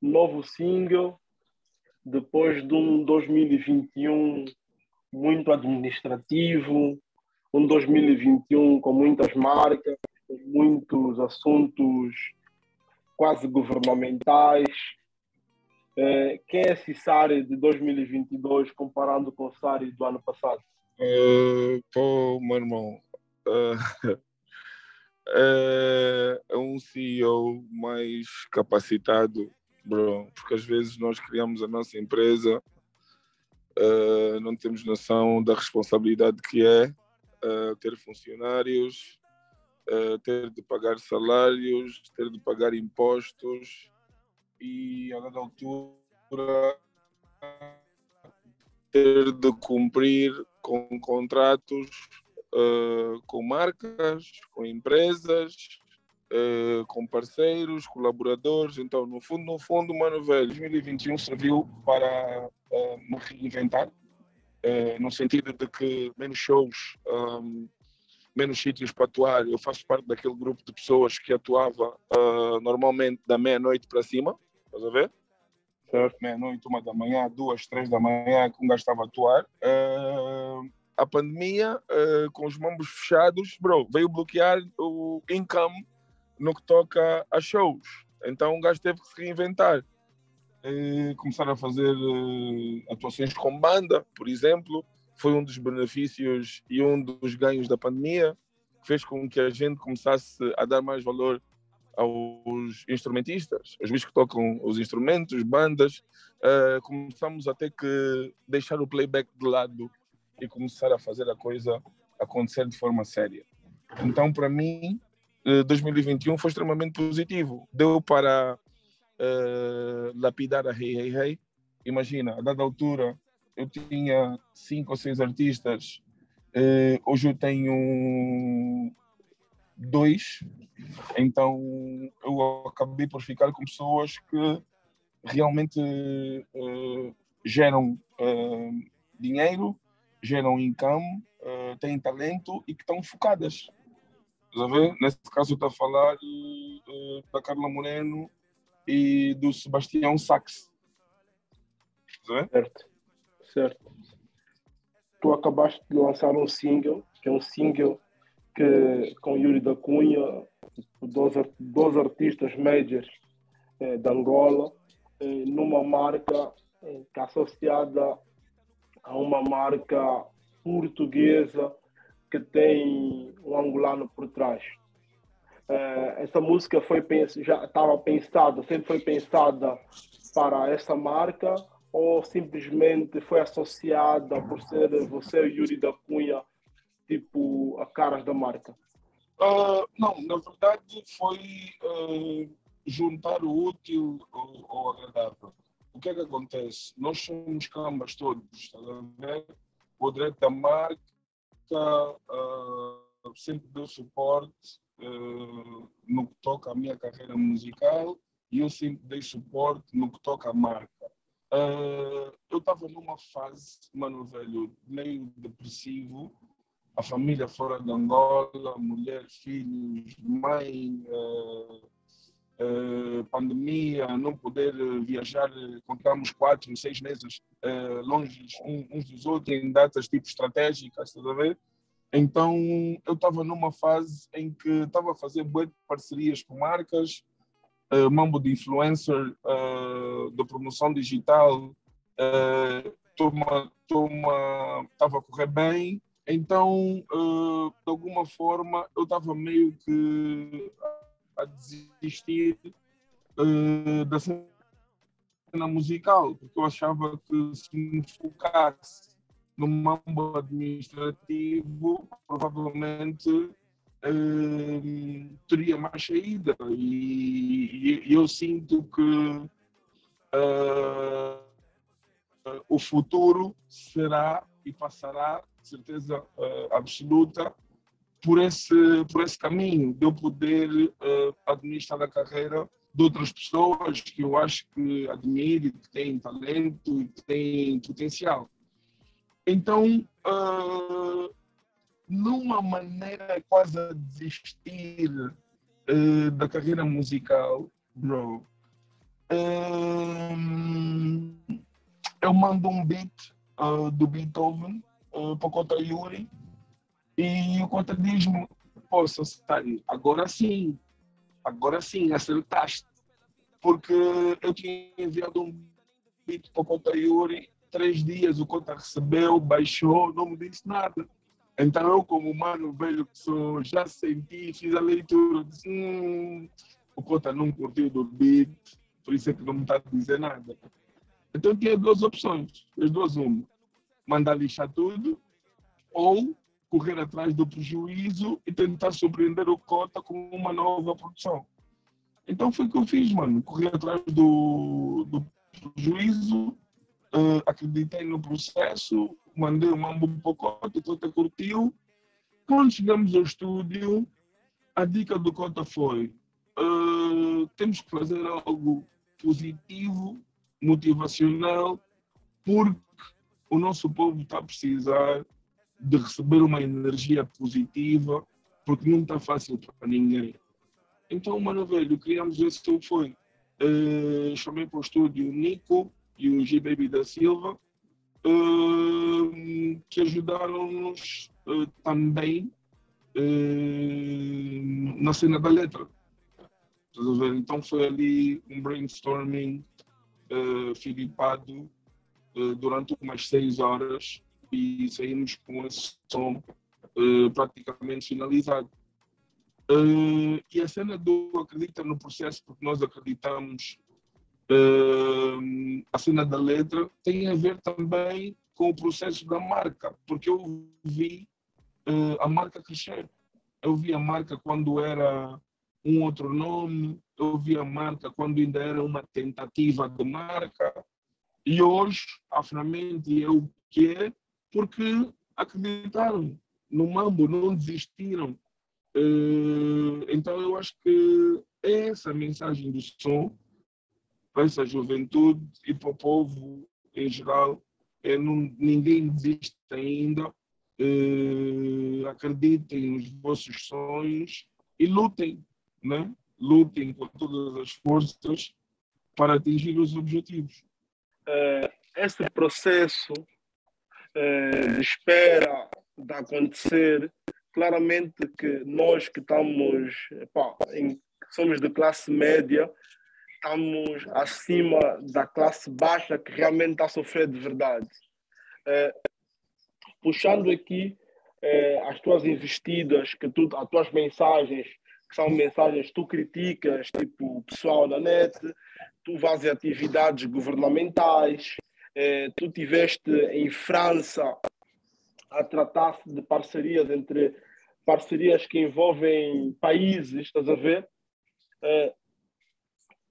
novo single, depois de um 2021 muito administrativo, um 2021 com muitas marcas, muitos assuntos quase governamentais. É, quem é esse Sari de 2022 comparando com o Sari do ano passado? Uh, pô, meu irmão, uh, é um CEO mais capacitado, bro, porque às vezes nós criamos a nossa empresa, uh, não temos noção da responsabilidade que é uh, ter funcionários, uh, ter de pagar salários, ter de pagar impostos e a dada altura ter de cumprir com contratos com marcas, com empresas, uh, com parceiros, colaboradores. Então, no fundo, no fundo, mano, velho, 2021 serviu para uh, me reinventar, no sentido de que menos shows, um, menos sítios para atuar. Eu faço parte daquele grupo de pessoas que atuava normalmente da meia-noite para cima, estás a ver? certo? Meia-noite, uma da manhã, duas, três da manhã, que um gajo estava a atuar. Uh, a pandemia, uh, com os mambos fechados, bro, veio bloquear o income no que toca a shows. Então o gajo teve que se reinventar. Uh, começar a fazer uh, atuações com banda, por exemplo, foi um dos benefícios e um dos ganhos da pandemia, que fez com que a gente começasse a dar mais valor aos instrumentistas, os bichos que tocam os instrumentos, bandas. Uh, começamos a ter que deixar o playback de lado e começar a fazer a coisa acontecer de forma séria. Então, para mim, 2021 eh, foi extremamente positivo. Deu para uh, lapidar a Hey Hey Hey. Imagina, a dada altura, eu tinha cinco ou seis artistas. Uh, hoje eu tenho dois. Então, eu acabei por ficar com pessoas que realmente uh, geram dinheiro geram income, têm talento e que estão focadas. Estás a ver? Nesse caso, estou a falar uh, da Carla Moreno e do Sebastião Sax. Certo, certo. Tu acabaste de lançar um single, que é um single que, com Yuri da Cunha, dois, dois artistas majors eh, de Angola, eh, numa marca eh, que é associada a uma marca portuguesa que tem um angolano por trás. Uh, essa música foi já estava pensada, sempre foi pensada para essa marca ou simplesmente foi associada por ser você e Yuri da Cunha tipo a caras da marca? Uh, não, na verdade foi uh, juntar o útil ao, agradável o que é que acontece? Nós somos cambas todos? O direito da marca uh, sempre deu suporte uh, no que toca à minha carreira musical e eu sempre dei suporte no que toca à marca. Uh, eu estava numa fase, mano velho, meio depressivo, a família fora de Angola, mulher, filhos, mãe, uh, uh, pandemia, não poder viajar, contamos quatro, seis meses uh, longe uns dos outros em datas tipo estratégicas, estás a ver? Então eu estava numa fase em que estava a fazer boas parcerias com marcas, uh, mambo de influencer, uh, de promoção digital, estava a correr bem, então, de alguma forma, eu estava meio que a desistir uh, da cena musical, porque eu achava que se me focasse no mambo administrativo, provavelmente uh, teria mais saída. E, e eu sinto que uh, o futuro será e passará, certeza absoluta, por esse, por esse caminho, de eu poder uh, administrar a carreira de outras pessoas que eu acho que admiro, que têm talento e que têm potencial. Então, uh, numa maneira quase a desistir uh, da carreira musical, bro, eu mando um beat uh, do Beethoven uh, para o Yuri e o Cota diz-me, poxa, agora sim, agora sim, acertaste. Porque eu tinha enviado um beat para o Cota Yuri, três dias o Cota recebeu, baixou, não me disse nada. Então eu, como humano velho que sou, já senti, fiz a leitura, disse, hum, o Cota não curtiu do beat, por isso é que não me está a dizer nada. Então tinha duas opções, as duas uma, mandar lixar tudo ou correr atrás do prejuízo e tentar surpreender o Cota com uma nova produção. Então foi o que eu fiz, mano, corri atrás do, do prejuízo, uh, acreditei no processo, mandei o mambo para o Cota, o Cota curtiu. Quando chegamos ao estúdio, a dica do Cota foi, uh, temos que fazer algo positivo motivacional, porque o nosso povo está a precisar de receber uma energia positiva, porque não está fácil para ninguém. Então, mano, velho, criamos esse foi. Uh, chamei para o estúdio o Nico e o G Baby da Silva, uh, que ajudaram-nos uh, também na cena da letra. Então foi ali um brainstorming filipado durante umas seis horas e saímos com esse som uh, praticamente finalizado. Uh, e a cena do acredita no processo porque nós acreditamos a cena da letra tem a ver também com o processo da marca, porque eu vi a marca crescer. Eu vi a marca quando era um outro nome, eu vi a marca quando ainda era uma tentativa de marca, e hoje a Finalmente é o que é, porque acreditaram no mambo, não desistiram. Eh, então eu acho que é essa mensagem do som para essa juventude e para o povo em geral. É, não, ninguém desiste ainda. Uh, acreditem nos vossos sonhos e lutem né, lutem com todas as forças para atingir os objetivos. É, esse processo é, de espera de acontecer, claramente que nós que estamos, pá, em, somos de classe média, estamos acima da classe baixa que realmente está a sofrer de verdade. É, puxando aqui é, as tuas investidas, que tu, as tuas mensagens que são mensagens que tu criticas, tipo o pessoal na net, tu vais em atividades governamentais, eh, tu tiveste em França a tratar-se de parcerias entre parcerias que envolvem países, estás a ver? Eh,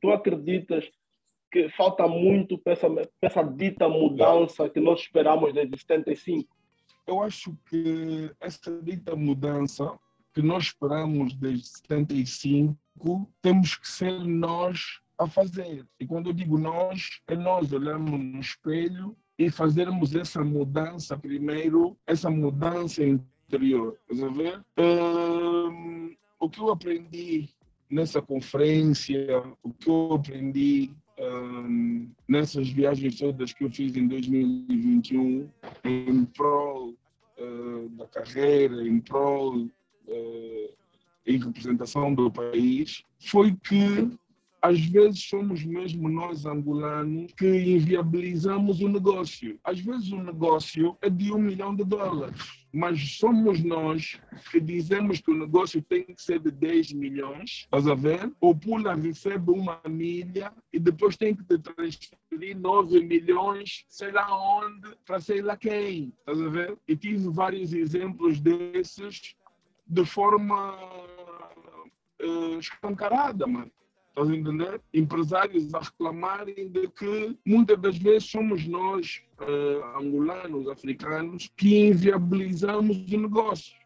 tu acreditas que falta muito para essa, para essa dita mudança que nós esperamos desde 75? Eu acho que essa dita mudança que nós esperamos desde 75, temos que ser nós a fazer. E quando eu digo nós, é nós olharmos no espelho e fazermos essa mudança primeiro, essa mudança interior. Ver? Um, o que eu aprendi nessa conferência, o que eu aprendi um, nessas viagens todas que eu fiz em 2021, em prol uh, da carreira, em prol eh, em representação do país foi que às vezes somos mesmo nós angolanos que inviabilizamos o negócio. Às vezes o negócio é de um milhão de dólares, mas somos nós que dizemos que o negócio tem que ser de 10 milhões, estás a ver? O Pula recebe uma milha e depois tem que te transferir 9 milhões, sei lá onde, para sei lá quem, estás a ver? E tive vários exemplos desses de forma uh, escancarada, mano. Estás a entender? Empresários a reclamarem de que muitas das vezes somos nós, uh, angolanos, africanos, que inviabilizamos o negócio.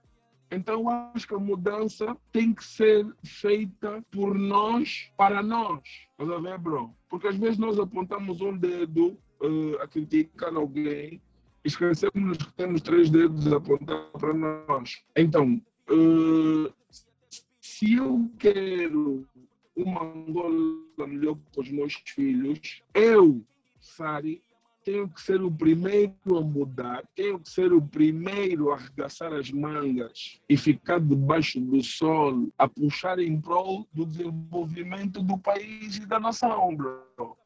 Então, acho que a mudança tem que ser feita por nós, para nós. Estás a ver, bro? Porque às vezes nós apontamos um dedo uh, a criticar alguém esquecemos que temos três dedos a apontar para nós. Então, Uh, se eu quero uma Angola melhor para os meus filhos, eu, Sari, tenho que ser o primeiro a mudar, tenho que ser o primeiro a arregaçar as mangas e ficar debaixo do sol a puxar em prol do desenvolvimento do país e da nação.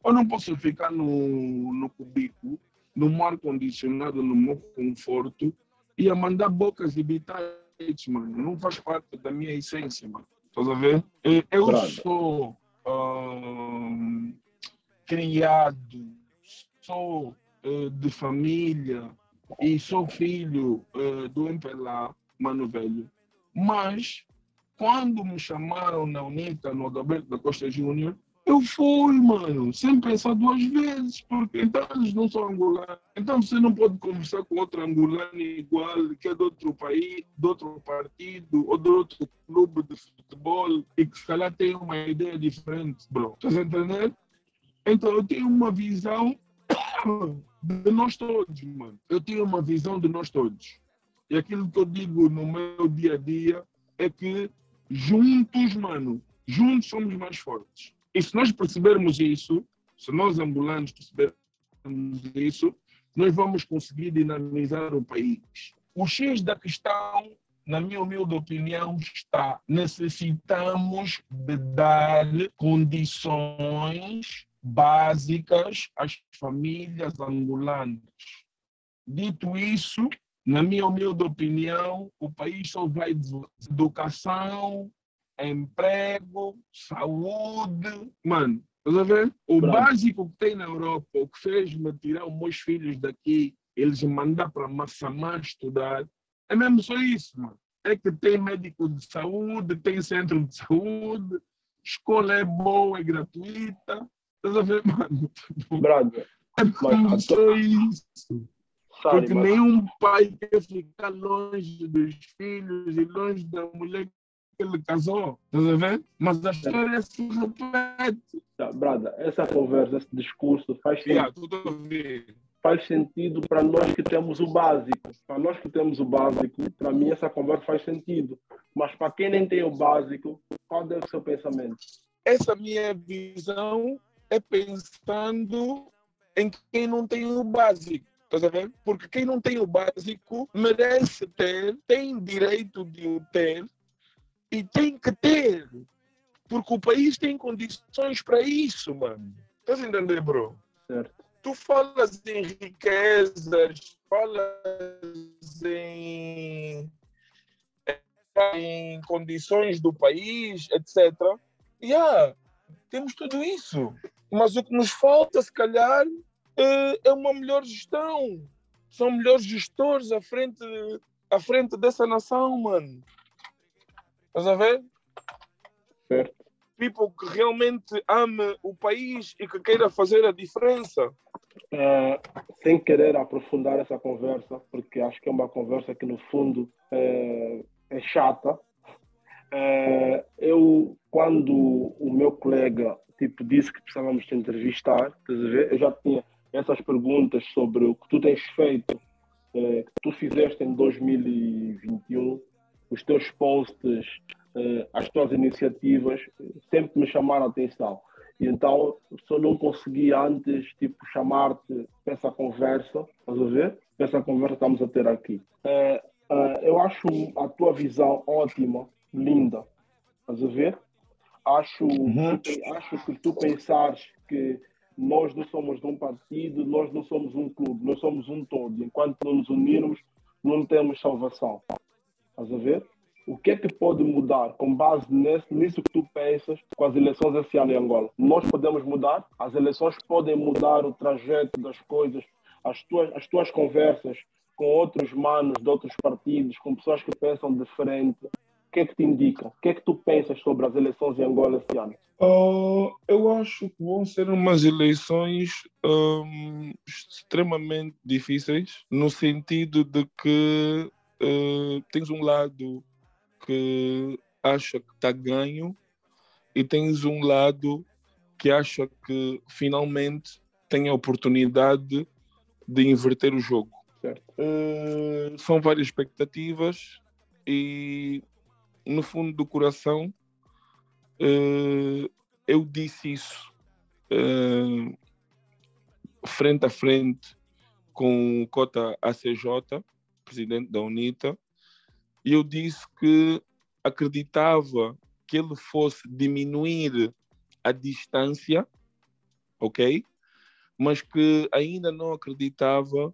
Eu não posso ficar no, no cubículo, no ar condicionado, no meu conforto e a mandar bocas e bitites, mano. Não faz parte da minha essência, mano. Estás a ver? Eu sou uh, criado sou uh, de família e sou filho uh, do MPLA, Mano Velho. Mas, quando me chamaram na UNITA, no Adalberto da Costa Júnior, eu fui, mano, sem pensar duas vezes, porque então eles não são angolanos. Então você não pode conversar com outro angolano igual, que é de outro país, de outro partido, ou de outro clube de futebol, e que se calhar tem uma ideia diferente, bro. Estás a entender? Então eu tenho uma visão de nós todos, mano. Eu tenho uma visão de nós todos. E aquilo que eu digo no meu dia a dia é que juntos, mano, juntos somos mais fortes. E se nós percebermos isso, se nós ambulantes percebermos isso, nós vamos conseguir dinamizar o país. O X da questão, na minha humilde opinião, está necessitamos de dar condições básicas às famílias angolanas. Dito isso, na minha humilde opinião, o país só vai educação, emprego, saúde. Mano, estás a ver? O básico que tem na Europa, o que fez-me tirar os meus filhos daqui, eles mandar para Massamá estudar, é mesmo só isso, mano. É que tem médico de saúde, tem centro de saúde, escola é boa, é gratuita, Estás a ver, mano? Brother. É mas, só isso. Sabe, Porque mas... nenhum pai quer ficar longe dos filhos e longe da mulher ele casou. Estás a ver? Mas a história se repete. Tá, brada, essa conversa, esse discurso faz yeah, sentido. Faz sentido para nós que temos o básico. Para nós que temos o básico, para mim essa conversa faz sentido. Mas para quem nem tem o básico, qual é o seu pensamento? Essa minha visão é pensando em quem não tem o básico. Estás a ver? Porque quem não tem o básico merece ter, tem direito de o ter e tem que ter. Porque o país tem condições para isso, mano. Estás a entender, bro? Certo. Tu falas em riquezas, falas em, em condições do país, etc. Yeah, temos tudo isso. Mas o que nos falta, se calhar, é, é uma melhor gestão. São melhores gestores à frente, à frente dessa nação, mano. Estás a ver? Certo. People que realmente ame o país e que queira fazer a diferença. Uh, sem querer aprofundar essa conversa, porque acho que é uma conversa que, no fundo, é, é chata. Uh, eu, quando o meu colega tipo, disse que precisávamos te entrevistar? Eu já tinha essas perguntas sobre o que tu tens feito, eh, que tu fizeste em 2021, os teus posts, eh, as tuas iniciativas, sempre me chamaram a atenção. E então, só não consegui antes, tipo, chamar-te para essa conversa, estás a ver? Para essa conversa que estamos a ter aqui. Eh, eh, eu acho a tua visão ótima, linda, estás a ver? Acho, uhum. acho que tu pensares que nós não somos um partido, nós não somos um clube, nós somos um todo. Enquanto não nos unirmos, não temos salvação. Estás a ver? O que é que pode mudar com base nesse, nisso que tu pensas com as eleições esse ano em Angola? Nós podemos mudar, as eleições podem mudar o trajeto das coisas, as tuas, as tuas conversas com outros manos de outros partidos, com pessoas que pensam diferente, que é que te indica? O que é que tu pensas sobre as eleições em Angola este ano? Uh, eu acho que vão ser umas eleições um, extremamente difíceis, no sentido de que uh, tens um lado que acha que está ganho e tens um lado que acha que finalmente tem a oportunidade de inverter o jogo. Uh, são várias expectativas e no fundo do coração, uh, eu disse isso uh, frente a frente com o Cota ACJ, presidente da UNITA, e eu disse que acreditava que ele fosse diminuir a distância, ok? Mas que ainda não acreditava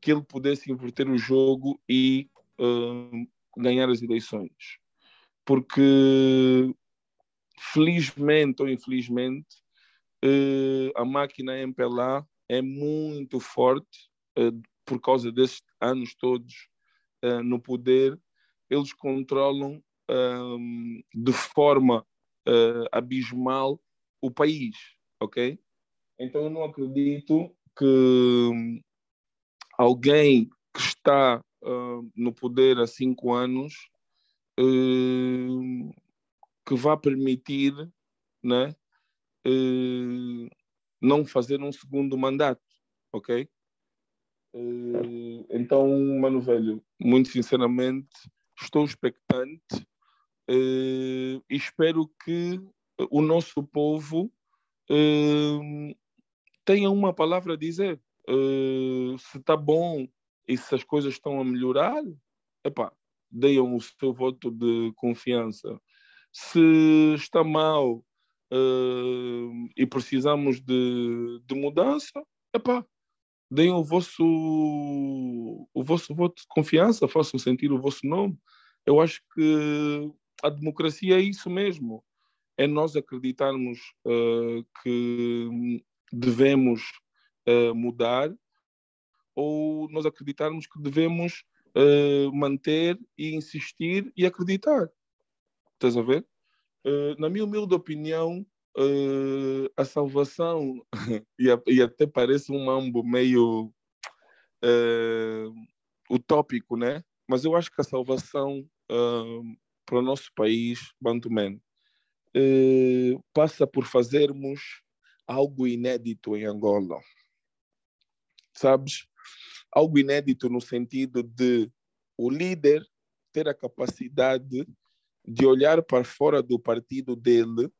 que ele pudesse inverter o jogo e uh, ganhar as eleições. Porque, felizmente ou infelizmente, uh, a máquina MPLA é muito forte uh, por causa desses anos todos no poder. Eles controlam um, de forma abismal o país, ok? Então eu não acredito que alguém que está uh, no poder há cinco anos uh, que vá permitir né, uh, não fazer um segundo mandato, ok? Então, Mano Velho, muito sinceramente, estou expectante e espero que o nosso povo tenha uma palavra a dizer se está bom e se as coisas estão a melhorar, epá, deem o seu voto de confiança. Se está mal e precisamos de, de mudança, epá, deem o vosso, o vosso voto de confiança, façam sentir o vosso nome. Eu acho que a democracia é isso mesmo. É nós acreditarmos uh, que devemos uh, mudar ou nós acreditarmos que devemos uh, manter e insistir e acreditar. Estás a ver? Na minha humilde opinião, a salvação, e, e, até parece um mambo meio utópico, né? Mas eu acho que a salvação para o nosso país, Bantuman, passa por fazermos algo inédito em Angola sabes? Algo inédito no sentido de o líder ter a capacidade de olhar para fora do partido dele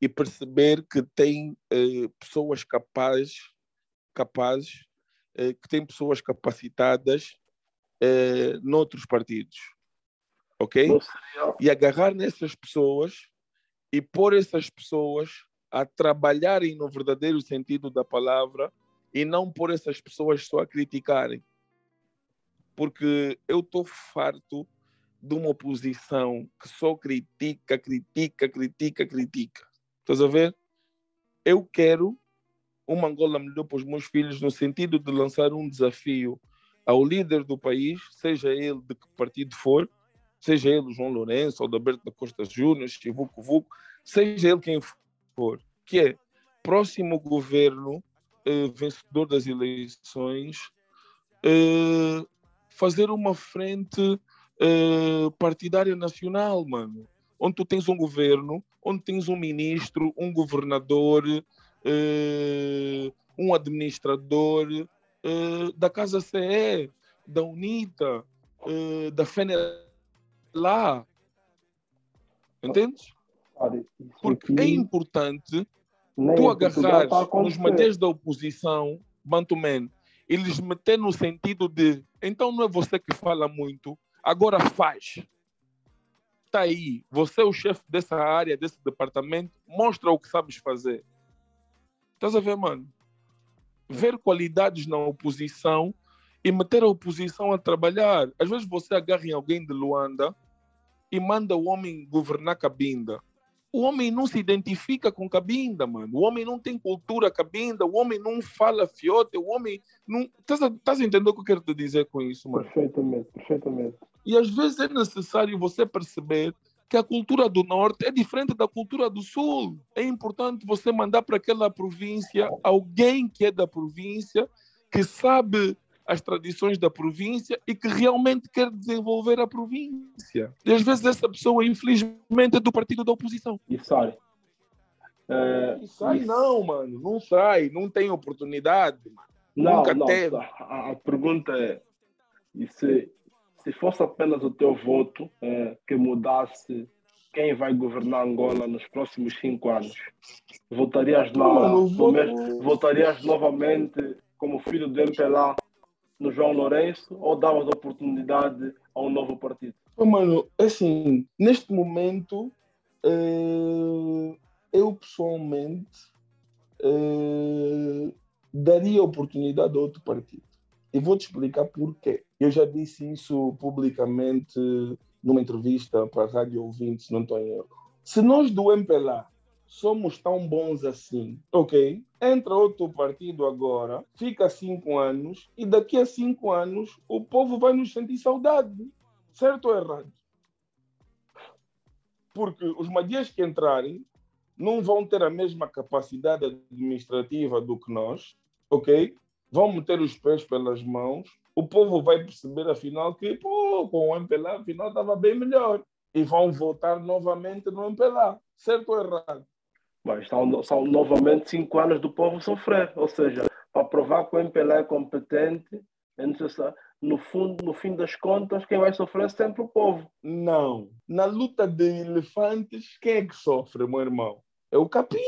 e perceber que tem eh, pessoas capazes, capazes eh, que tem pessoas capacitadas eh, noutros partidos, ok? E agarrar nessas pessoas e pôr essas pessoas a trabalharem no verdadeiro sentido da palavra e não por essas pessoas só a criticarem. Porque eu estou farto de uma oposição que só critica, critica, critica, critica. Estás a ver? Eu quero uma Angola melhor para os meus filhos no sentido de lançar um desafio ao líder do país, seja ele de que partido for, seja ele João Lourenço ou Alberto da Costa Júnior, Chivuco Vuco, seja ele quem for, que é próximo governo uh, vencedor das eleições, uh, fazer uma frente uh, partidária nacional, mano. Onde tu tens um governo, onde tens um ministro, um governador, um administrador da Casa CE, da UNITA, da FENELA. Entendes? Porque é importante tu agarrar os madeiros da oposição, Bantuman, eles meter no sentido de então não é você que fala muito, agora faz. Está aí, você é o chefe dessa área, desse departamento, mostra o que sabes fazer. Estás a ver, mano? Ver qualidades na oposição e meter a oposição a trabalhar. Às vezes você agarra em alguém de Luanda e manda o homem governar Cabinda. O homem não se identifica com Cabinda, mano. O homem não tem cultura Cabinda, o homem não fala fiote, o homem não. Estás a, estás a entender o que eu quero te dizer com isso, mano? Perfeitamente, perfeitamente. E às vezes é necessário você perceber que a cultura do norte é diferente da cultura do sul. É importante você mandar para aquela província alguém que é da província, que sabe as tradições da província e que realmente quer desenvolver a província. E às vezes essa pessoa, infelizmente, é do partido da oposição. E sai. É, e sai isso. não, mano. Não sai. Não tem oportunidade, mano. Não, Nunca não, teve. A, a, pergunta é, e se, se fosse apenas o teu voto é, que mudasse quem vai governar Angola nos próximos cinco anos? Votarias, na, votarias novamente como filho do MPLA no João Lourenço ou davas oportunidade a um novo partido? Mano, assim, neste momento, uh, eu pessoalmente uh, daria oportunidade a outro partido. E vou-te explicar porquê. Eu já disse isso publicamente numa entrevista para a Rádio Ouvinte, se não estou em erro. Se nós do MPLA somos tão bons assim, ok? Entra outro partido agora, fica cinco anos, e daqui a cinco anos o povo vai nos sentir saudade. Certo ou errado? Porque os madias que entrarem não vão ter a mesma capacidade administrativa do que nós, ok? Vão meter os pés pelas mãos o povo vai perceber, afinal, que pô, com o MPLA, afinal, estava bem melhor. E vão votar novamente no MPLA. Certo ou errado? Mas são, são novamente cinco anos do povo sofrer. Ou seja, para provar que o MPLA é competente, é necessário. No, fundo, no fim das contas, quem vai sofrer é sempre o povo. Não. Na luta de elefantes, quem é que sofre, meu irmão? É o capim.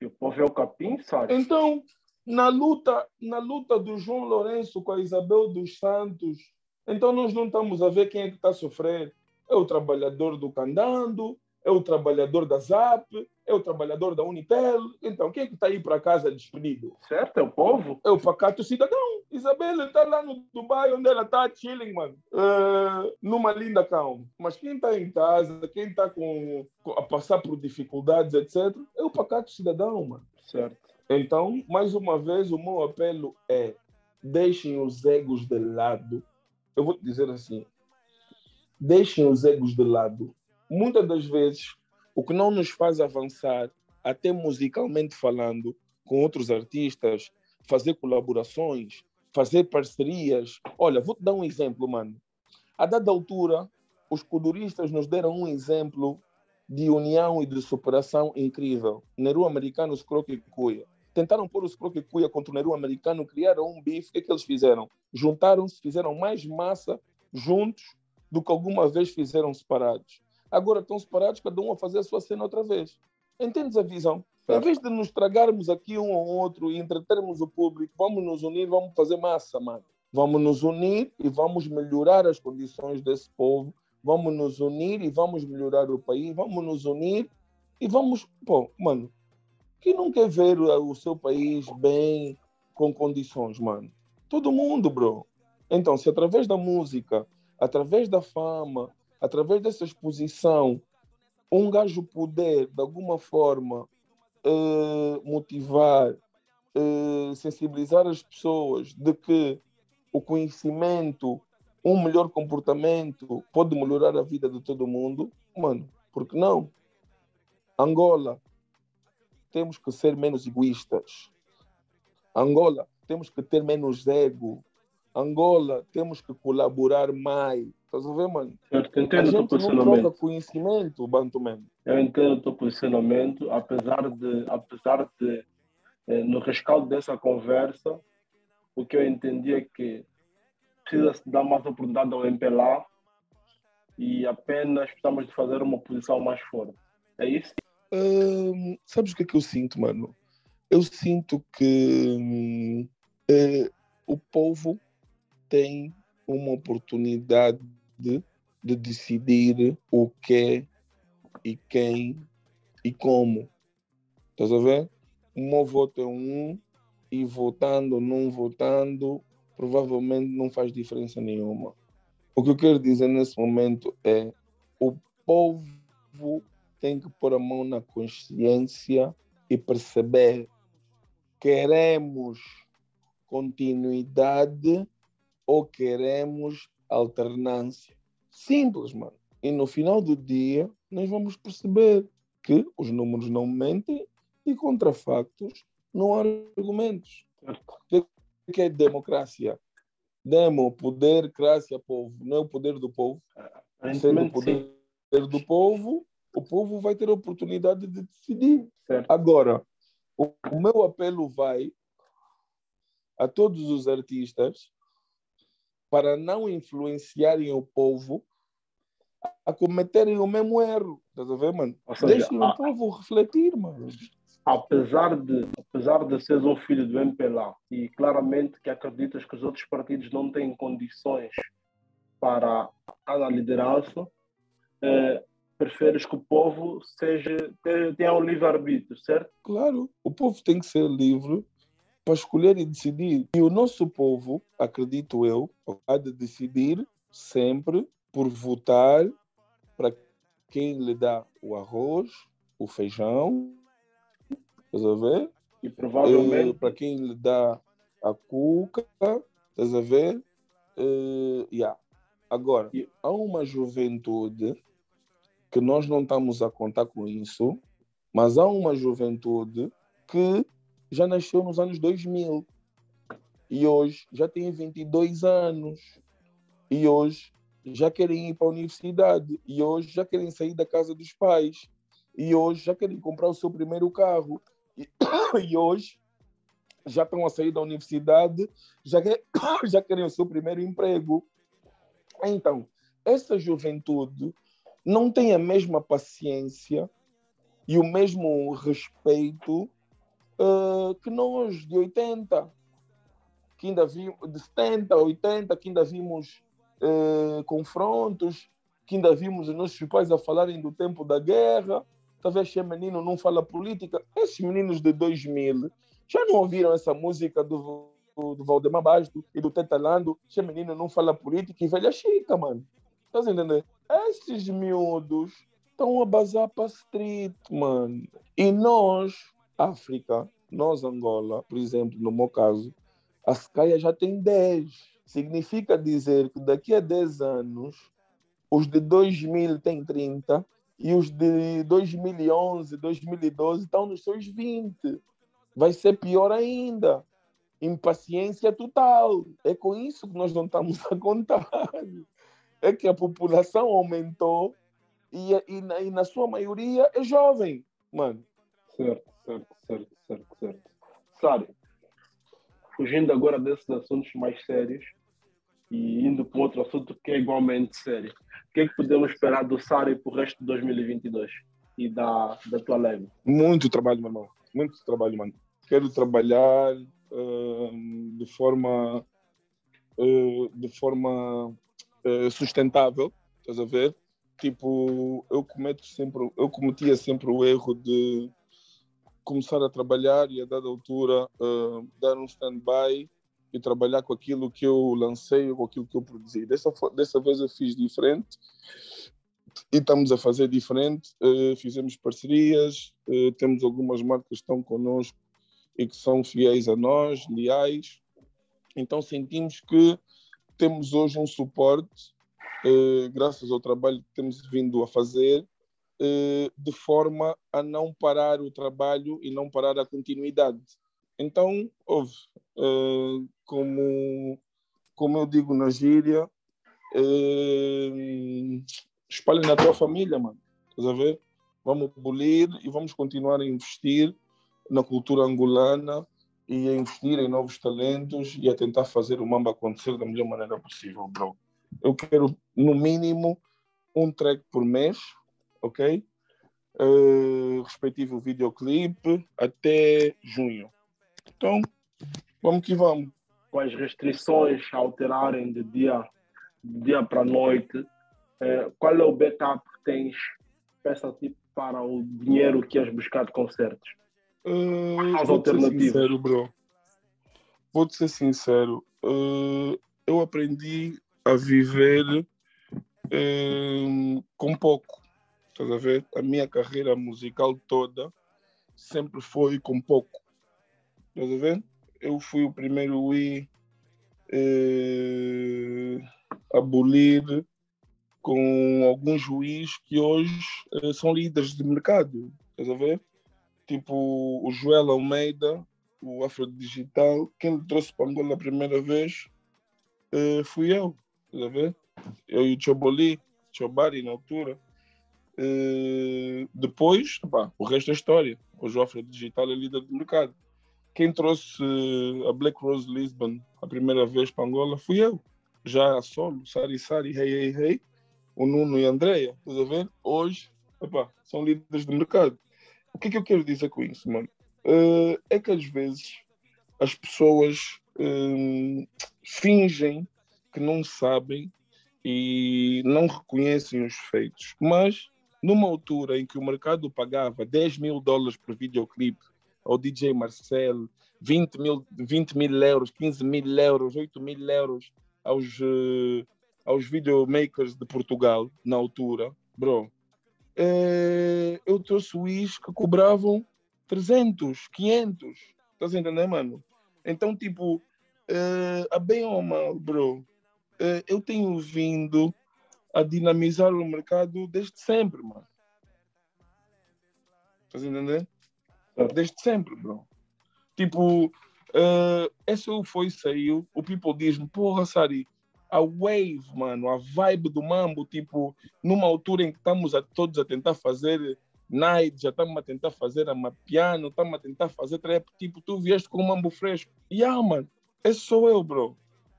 E o povo é o capim, sabe? Então, na luta, na luta do João Lourenço com a Isabel dos Santos, então nós não estamos a ver quem é que está a sofrer. É o trabalhador do Candando, é o trabalhador da ZAP, é o trabalhador da Unitel. Então, quem é que está aí para casa despedido? Certo, é o povo. É o pacato cidadão. Isabel está lá no Dubai, onde ela está chilling, mano. Uh, numa linda calma. Mas quem está em casa, quem está com, a passar por dificuldades, etc., é o pacato cidadão, mano. Certo. Então, mais uma vez, o meu apelo é: deixem os egos de lado. Eu vou te dizer assim: deixem os egos de lado. Muitas das vezes, o que não nos faz avançar, até musicalmente falando, com outros artistas, fazer colaborações, fazer parcerias. Olha, vou te dar um exemplo, mano. A dada altura, os coduristas nos deram um exemplo de união e de superação incrível. Neru americano, Scroque Cuia tentaram pôr os Croque-Cuia contra o Neru americano, criaram um bife. O que, é que eles fizeram? Juntaram-se, fizeram mais massa juntos do que alguma vez fizeram separados. Agora estão separados, cada um a fazer a sua cena outra vez. Entendes a visão? Em vez de nos tragarmos aqui um ao outro e entretermos o público, vamos nos unir, vamos fazer massa, mano. Vamos nos unir e vamos melhorar as condições desse povo. Vamos nos unir e vamos melhorar o país. Vamos nos unir e vamos. Pô, mano, que não quer ver o seu país bem, com condições, mano? Todo mundo, bro. Então, se através da música, através da fama, através dessa exposição, um gajo puder, de alguma forma, eh, motivar, eh, sensibilizar as pessoas de que o conhecimento, um melhor comportamento pode melhorar a vida de todo mundo, mano, por que não? Angola, temos que ser menos egoístas. Angola, temos que ter menos ego. Angola, temos que colaborar mais. Estás a ver, mano? Certo, entendo a gente não troca conhecimento, Banto mesmo. Eu entendo o teu posicionamento, apesar de, apesar de eh, no rescaldo dessa conversa, o que eu entendi é que precisa dar mais oportunidade ao MPLA e apenas precisamos de fazer uma posição mais forte. É isso? Hum, sabes o que é que eu sinto, mano? Eu sinto que hum, é, o povo tem uma oportunidade de, de decidir o que e quem e como. Estás a ver? O meu voto é um e votando ou não votando, provavelmente não faz diferença nenhuma. O que eu quero dizer nesse momento é o povo tem que pôr a mão na consciência e perceber queremos continuidade ou queremos alternância. Simples, mano. E no final do dia, nós vamos perceber que os números não mentem e contra factos não há argumentos. O que é democracia? Demo, poder, crácia, povo. Não é o poder do povo. Sendo o poder do povo, o povo vai ter a oportunidade de decidir. Certo. Agora, o, o meu apelo vai a todos os artistas para não influenciarem o povo a cometerem o mesmo erro. Estás a ver, mano? Seja, Deixem a... o povo refletir, mano. Apesar de, apesar de seres um filho do MPLA e claramente que acreditas que os outros partidos não têm condições para estar na liderança, eh, preferes que o povo seja, tenha um livre-arbítrio, certo? Claro, o povo tem que ser livre para escolher e decidir. E o nosso povo, acredito eu, há de decidir sempre por votar para quem lhe dá o arroz, o feijão, estás a ver? E provavelmente. para quem lhe dá a cuca, estás a ver? Uh, yeah. Agora, há uma juventude que nós não estamos a contar com isso, mas há uma juventude que já nasceu nos anos 2000 e hoje já tem 22 anos e hoje já querem ir para a universidade e hoje já querem sair da casa dos pais e hoje já querem comprar o seu primeiro carro e, e hoje já estão a sair da universidade, já, quer, já querem o seu primeiro emprego. Então, essa juventude não tem a mesma paciência e o mesmo respeito uh, que nós de 80, que ainda vimos, de 70, 80, que ainda vimos uh, confrontos, que ainda vimos os nossos pais a falarem do tempo da guerra. Talvez esse menino não fala política. Esses meninos de 2000 já não ouviram essa música do, do, do Valdemar Basto e do Tetalando? Esse menino não fala política e velha chica, mano. Estás entendendo? Miúdos estão a bazar para street, mano. E nós, África, nós, Angola, por exemplo, no meu caso, a Sky já tem 10. Significa dizer que daqui a 10 anos, os de 2000 têm 30 e os de 2011, 2012 estão nos seus 20. Vai ser pior ainda. Impaciência total. É com isso que nós não estamos a contar é que a população aumentou e, e, na, e na sua maioria é jovem, mano. Certo, certo, certo, certo, certo. Sário, fugindo agora desses assuntos mais sérios e indo para outro assunto que é igualmente sério, o que é que podemos esperar do Sário para o resto de 2022 e da, da tua leve? Muito trabalho, meu irmão. Muito trabalho, mano. Quero trabalhar uh, de forma uh, de forma eh, sustentável, estás a ver? Tipo, eu cometo sempre, eu cometia sempre o erro de começar a trabalhar e a dada altura uh, dar um stand-by e trabalhar com aquilo que eu lancei ou com aquilo que eu produzi. Dessa, dessa vez eu fiz diferente e estamos a fazer diferente. Uh, fizemos parcerias, uh, temos algumas marcas que estão connosco e que são fiéis a nós, leais. Então sentimos que temos hoje um suporte, eh, graças ao trabalho que temos vindo a fazer, eh, de forma a não parar o trabalho e não parar a continuidade. Então, houve, eh, como, como eu digo na gíria, espalhe na tua família, mano. Estás a ver? Vamos abolir e vamos continuar a investir na cultura angolana e a investir em novos talentos e a tentar fazer o Mamba acontecer da melhor maneira possível, bro. Eu quero, no mínimo, um track por mês, ok? Uh, respectivo videoclipe até junho. Então, vamos que vamos. Com as restrições alterarem de dia, dia para noite, uh, qual é o backup que tens peça para o dinheiro que és buscar de concertos? Uh, As alternativas. Sincero, bro. Vou ser sincero. Uh, eu aprendi a viver uh, com pouco. Estás a ver? A minha carreira musical toda sempre foi com pouco. Estás a ver? Eu fui o primeiro a uh, abolir com alguns juízes que hoje são líderes de mercado. Estás a ver? Tipo o Joel Almeida, o Afro Digital, quem lhe trouxe para Angola a primeira vez uh, fui eu, tá? Eu e o Choboli, Chobari na altura. Uh, depois, o resto é história. O Afro Digital é líder do mercado. Quem trouxe uh, a Black Rose Lisbon a primeira vez para Angola fui eu. Já a solo, Sari Sari, Hey Hey Hey. o Nuno e a Andrea, estás a? Hoje, são líderes de mercado. O que é que eu quero dizer com isso, mano? Uh, é que às vezes as pessoas uh, fingem que não sabem e não reconhecem os feitos, mas numa altura em que o mercado pagava 10 mil dólares por videoclipe ao DJ Marcel, 20 mil, 20 mil euros, 15 mil euros, 8 mil euros aos, uh, aos videomakers de Portugal, na altura, bro, uh, eu trouxe o Is que cobravam 300, 500, estás a entender, mano? Então, tipo, uh, a bem ou mal, bro, eu tenho vindo a dinamizar o mercado desde sempre, mano. Estás a entender? Desde sempre, bro. Tipo, uh, essa foi, saiu, o people diz-me, porra, Sari, a wave, mano, a vibe do mambo, tipo, numa altura em que estamos a, todos a tentar fazer night, já estamos a tentar fazer amapiano, estamos a tentar fazer trap, tipo, tu vieste com um mambo fresco. E ah, mano, esse sou eu, bro.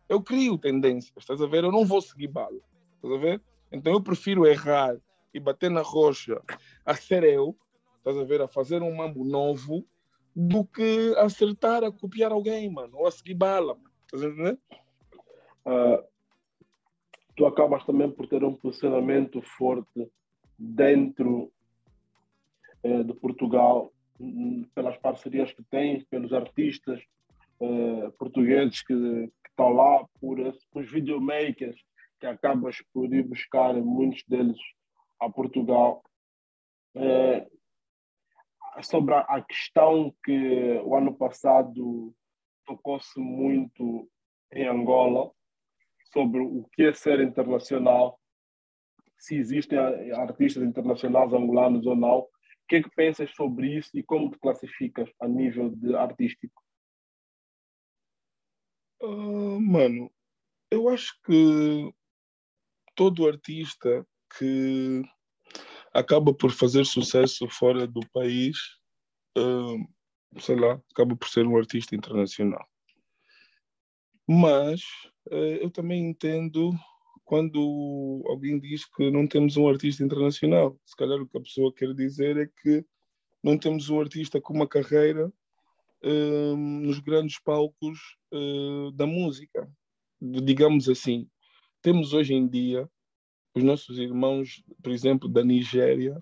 Eu crio tendências, estás a ver? Eu não vou seguir bala, estás a ver? Então eu prefiro errar e bater na rocha a ser eu, estás a ver, a fazer um mambo novo, do que acertar a copiar alguém, mano, ou a seguir bala. Estás a entender? Uh, tu acabas também por ter um posicionamento forte dentro uh, de Portugal, um, pelas parcerias que tens, pelos artistas uh, portugueses que, estão lá, por, por os videomakers que acabas por ir buscar muitos deles a Portugal. É, sobre a questão que o ano passado tocou-se muito em Angola, sobre o que é ser internacional, se existem artistas internacionais angolanos ou não. O que é que pensas sobre isso e como te classificas a nível de artístico? Uh, mano, eu acho que todo artista que acaba por fazer sucesso fora do país, uh, sei lá, acaba por ser um artista internacional. Mas uh, eu também entendo quando alguém diz que não temos um artista internacional. Se calhar o que a pessoa quer dizer é que não temos um artista com uma carreira uh, nos grandes palcos da música, digamos assim temos hoje em dia os nossos irmãos, por exemplo, da Nigéria,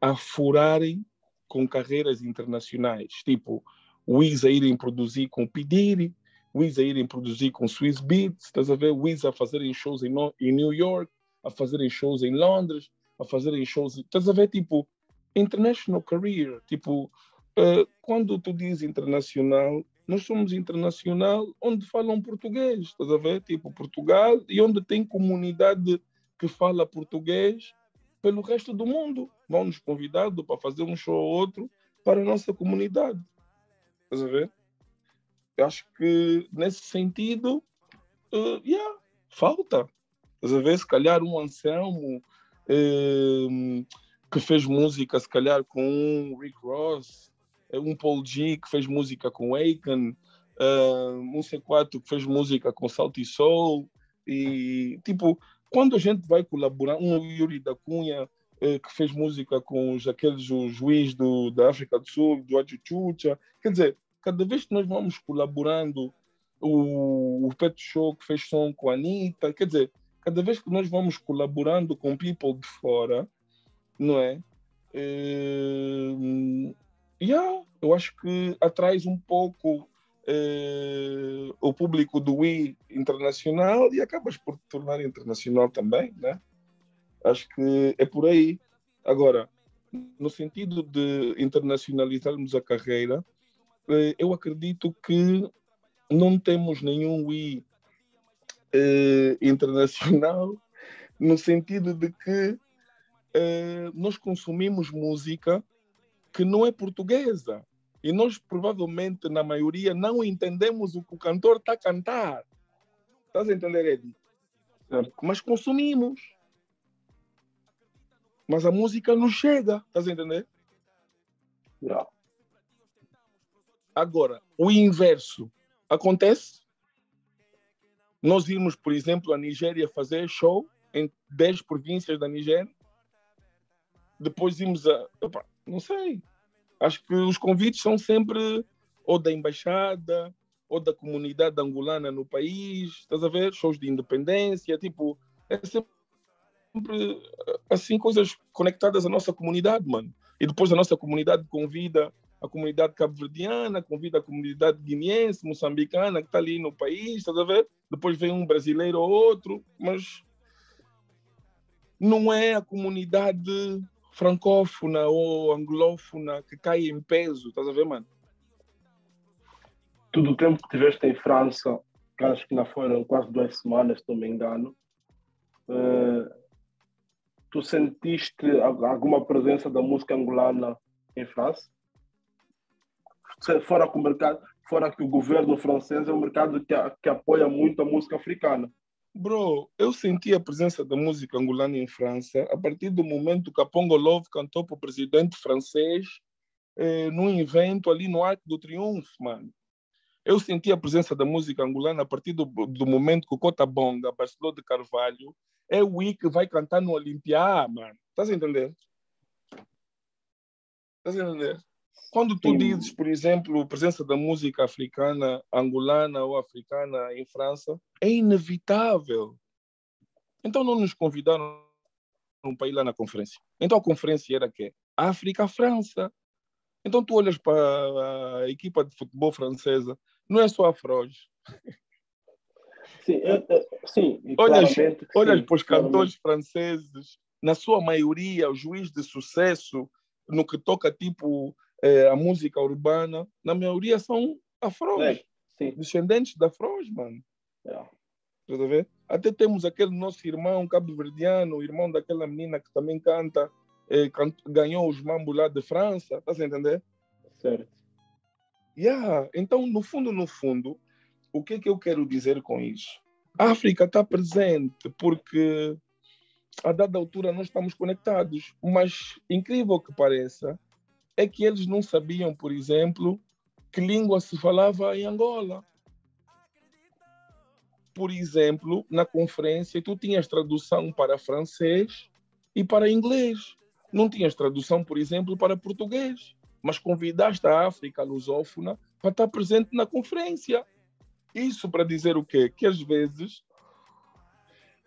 a furarem com carreiras internacionais, tipo o Wiz a irem produzir com Pidiri, o Wiz a irem produzir com Swiss Beats, estás a ver? Wiz a fazerem shows em, em New York, a fazerem shows em Londres, a fazerem shows, estás a ver? Tipo, international career, tipo, uh, quando tu dizes internacional, nós somos internacional onde falam português, estás a ver? Tipo Portugal e onde tem comunidade que fala português pelo resto do mundo. Vão nos convidado para fazer um show ou outro para a nossa comunidade. Estás a ver? Eu acho que nesse sentido, uh, yeah, falta. A ver? Se calhar um Anselmo uh, que fez música, se calhar com um Rick Ross, um Paul G que fez música com Aiken, uh, um C4 que fez música com Salty Soul, e tipo, quando a gente vai colaborar, um Yuri da Cunha uh, que fez música com os, aqueles juiz do, da África do Sul, do Achuchucha, quer dizer, cada vez que nós vamos colaborando, o, o Pet Show que fez som com a Anitta, quer dizer, cada vez que nós vamos colaborando com people de fora, não é? Uh, yeah, eu acho que atrai um pouco eh, o público do Wii internacional e acabas por te tornar internacional também, né? Acho que é por aí. Agora, no sentido de internacionalizarmos a carreira, eh, eu acredito que não temos nenhum Wii eh, internacional, no sentido de que nós consumimos música que não é portuguesa. E nós, provavelmente, na maioria, não entendemos o que o cantor está a cantar. Estás a entender, Edi? Certo. Mas consumimos. Mas a música não chega. Estás a entender? Yeah. Agora, o inverso acontece. Nós irmos, por exemplo, à Nigéria fazer show em 10 províncias da Nigéria. Depois íamos a. Opa, não sei. Acho que os convites são sempre ou da embaixada ou da comunidade angolana no país, estás a ver? Shows de independência, tipo, é sempre assim coisas conectadas à nossa comunidade, mano. E depois a nossa comunidade convida a comunidade cabo-verdiana, convida a comunidade guineense, moçambicana, que está ali no país, estás a ver? Depois vem um brasileiro ou outro, mas não é a comunidade francófona ou anglófona que cai em peso, estás a ver, mano? Todo o tempo que tiveste em França, que acho que não foram quase duas semanas, se não me engano, uh, tu sentiste alguma presença da música angolana em França? Fora que o mercado, fora que o governo francês é um mercado que, que apoia muito a música africana. Bro, eu senti a presença da música angolana em França a partir do momento que a Pongo Love cantou para o presidente francês eh, num evento ali no Arco do Triunfo, mano. Eu senti a presença da música angolana a partir do, do momento que o Cota Bonga, Barcelona de Carvalho, é o I que vai cantar no Olimpiá, mano. Estás a entender? Estás a entender? Quando tu Sim. dizes, por exemplo, a presença da música africana, angolana ou africana em França, é inevitável. Então não nos convidaram para ir lá na conferência. Então a conferência era que África-França. Então tu olhas para a equipa de futebol francesa, não é só a Froge. Sim, sim olhas, olhas para os cantores franceses, na sua maioria, o juiz de sucesso no que toca tipo é, a música urbana, na maioria são afros, é, descendentes da afros, mano. É. ver? Até temos aquele nosso irmão cabo-verdiano, irmão daquela menina que também canta, é, ganhou os mambos lá de França, tá a entender? Certo. Yeah. Então, no fundo, no fundo, o que é que eu quero dizer com isso? A África está presente porque a dada altura nós estamos conectados, mas incrível que pareça, é que eles não sabiam, por exemplo, que língua se falava em Angola. Por exemplo, na conferência, tu tinhas tradução para francês e para inglês. Não tinhas tradução, por exemplo, para português. Mas convidaste a África lusófona para estar presente na conferência. Isso para dizer o quê? Que às vezes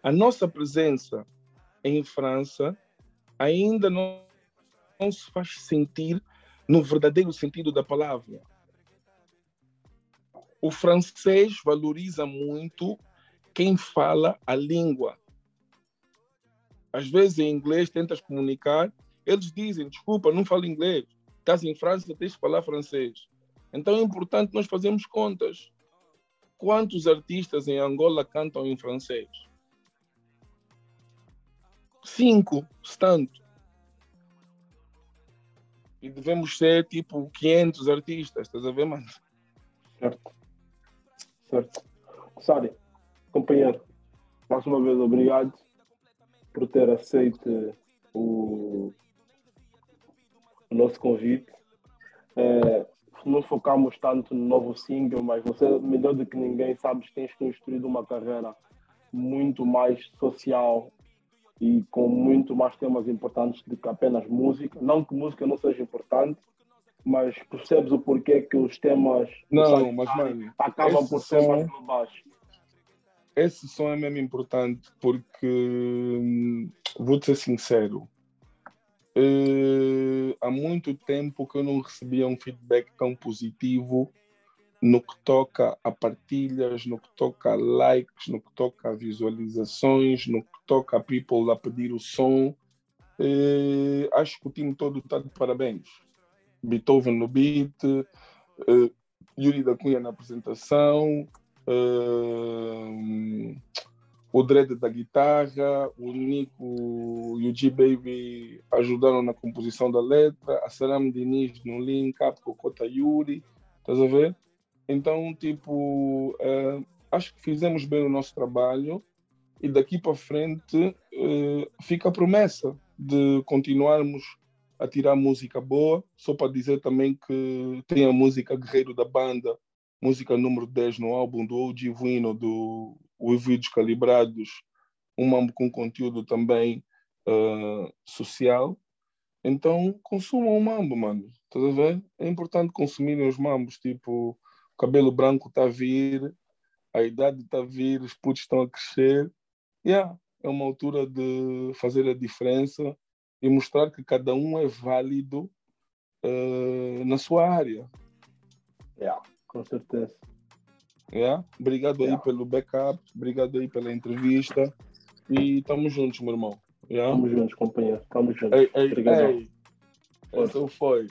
a nossa presença em França ainda não não se faz sentir no verdadeiro sentido da palavra. O francês valoriza muito quem fala a língua. Às vezes em inglês tentas comunicar, eles dizem, desculpa, não falo inglês. Estás em França, tens de falar francês. Então é importante nós fazermos contas. Quantos artistas em Angola cantam em francês? Cinco, tanto e devemos ser tipo 500 artistas, estás a ver, mano? Certo. Certo. Sari, companheiro, mais uma vez obrigado por ter aceito o, o nosso convite. É, não focamos tanto no novo single, mas você, melhor do que ninguém, sabes que tens construído uma carreira muito mais social e com muito mais temas importantes do que apenas música. Não que música não seja importante, mas percebes o porquê que os temas não, mas, mano, acabam por ser som, mais globais. Esse som é mesmo importante porque, hum, vou-te ser sincero, uh, há muito tempo que eu não recebia um feedback tão positivo no que toca a partilhas, no que toca a likes, no que toca a visualizações, no que toca a people a pedir o som. Eh, acho que o time todo está de parabéns. Beethoven no beat, eh, Yuri da Cunha na apresentação, eh, o Dredd da guitarra, o Nico e o G-Baby ajudaram na composição da letra, a Saram Diniz no link up com o Kota Yuri, estás a ver? Então, tipo, uh, acho que fizemos bem o nosso trabalho e daqui para frente uh, fica a promessa de continuarmos a tirar música boa. Só para dizer também que tem a música Guerreiro da Banda, música número 10 no álbum do OG Vino, do Ouvidos Calibrados, um mambo com conteúdo também uh, social. Então, consumam o mambo, mano. Estás a ver? É importante consumirem os mambos. Tipo, o cabelo branco está a vir, a idade está a vir, os putos estão a crescer. Yeah, é uma altura de fazer a diferença e mostrar que cada um é válido uh, na sua área. Yeah, com certeza. Yeah? Obrigado yeah. aí pelo backup, obrigado aí pela entrevista e estamos juntos, meu irmão. Yeah? Tamo juntos, companheiro. Tamo juntos. Ei, ei, Obrigado. Ei. Então foi.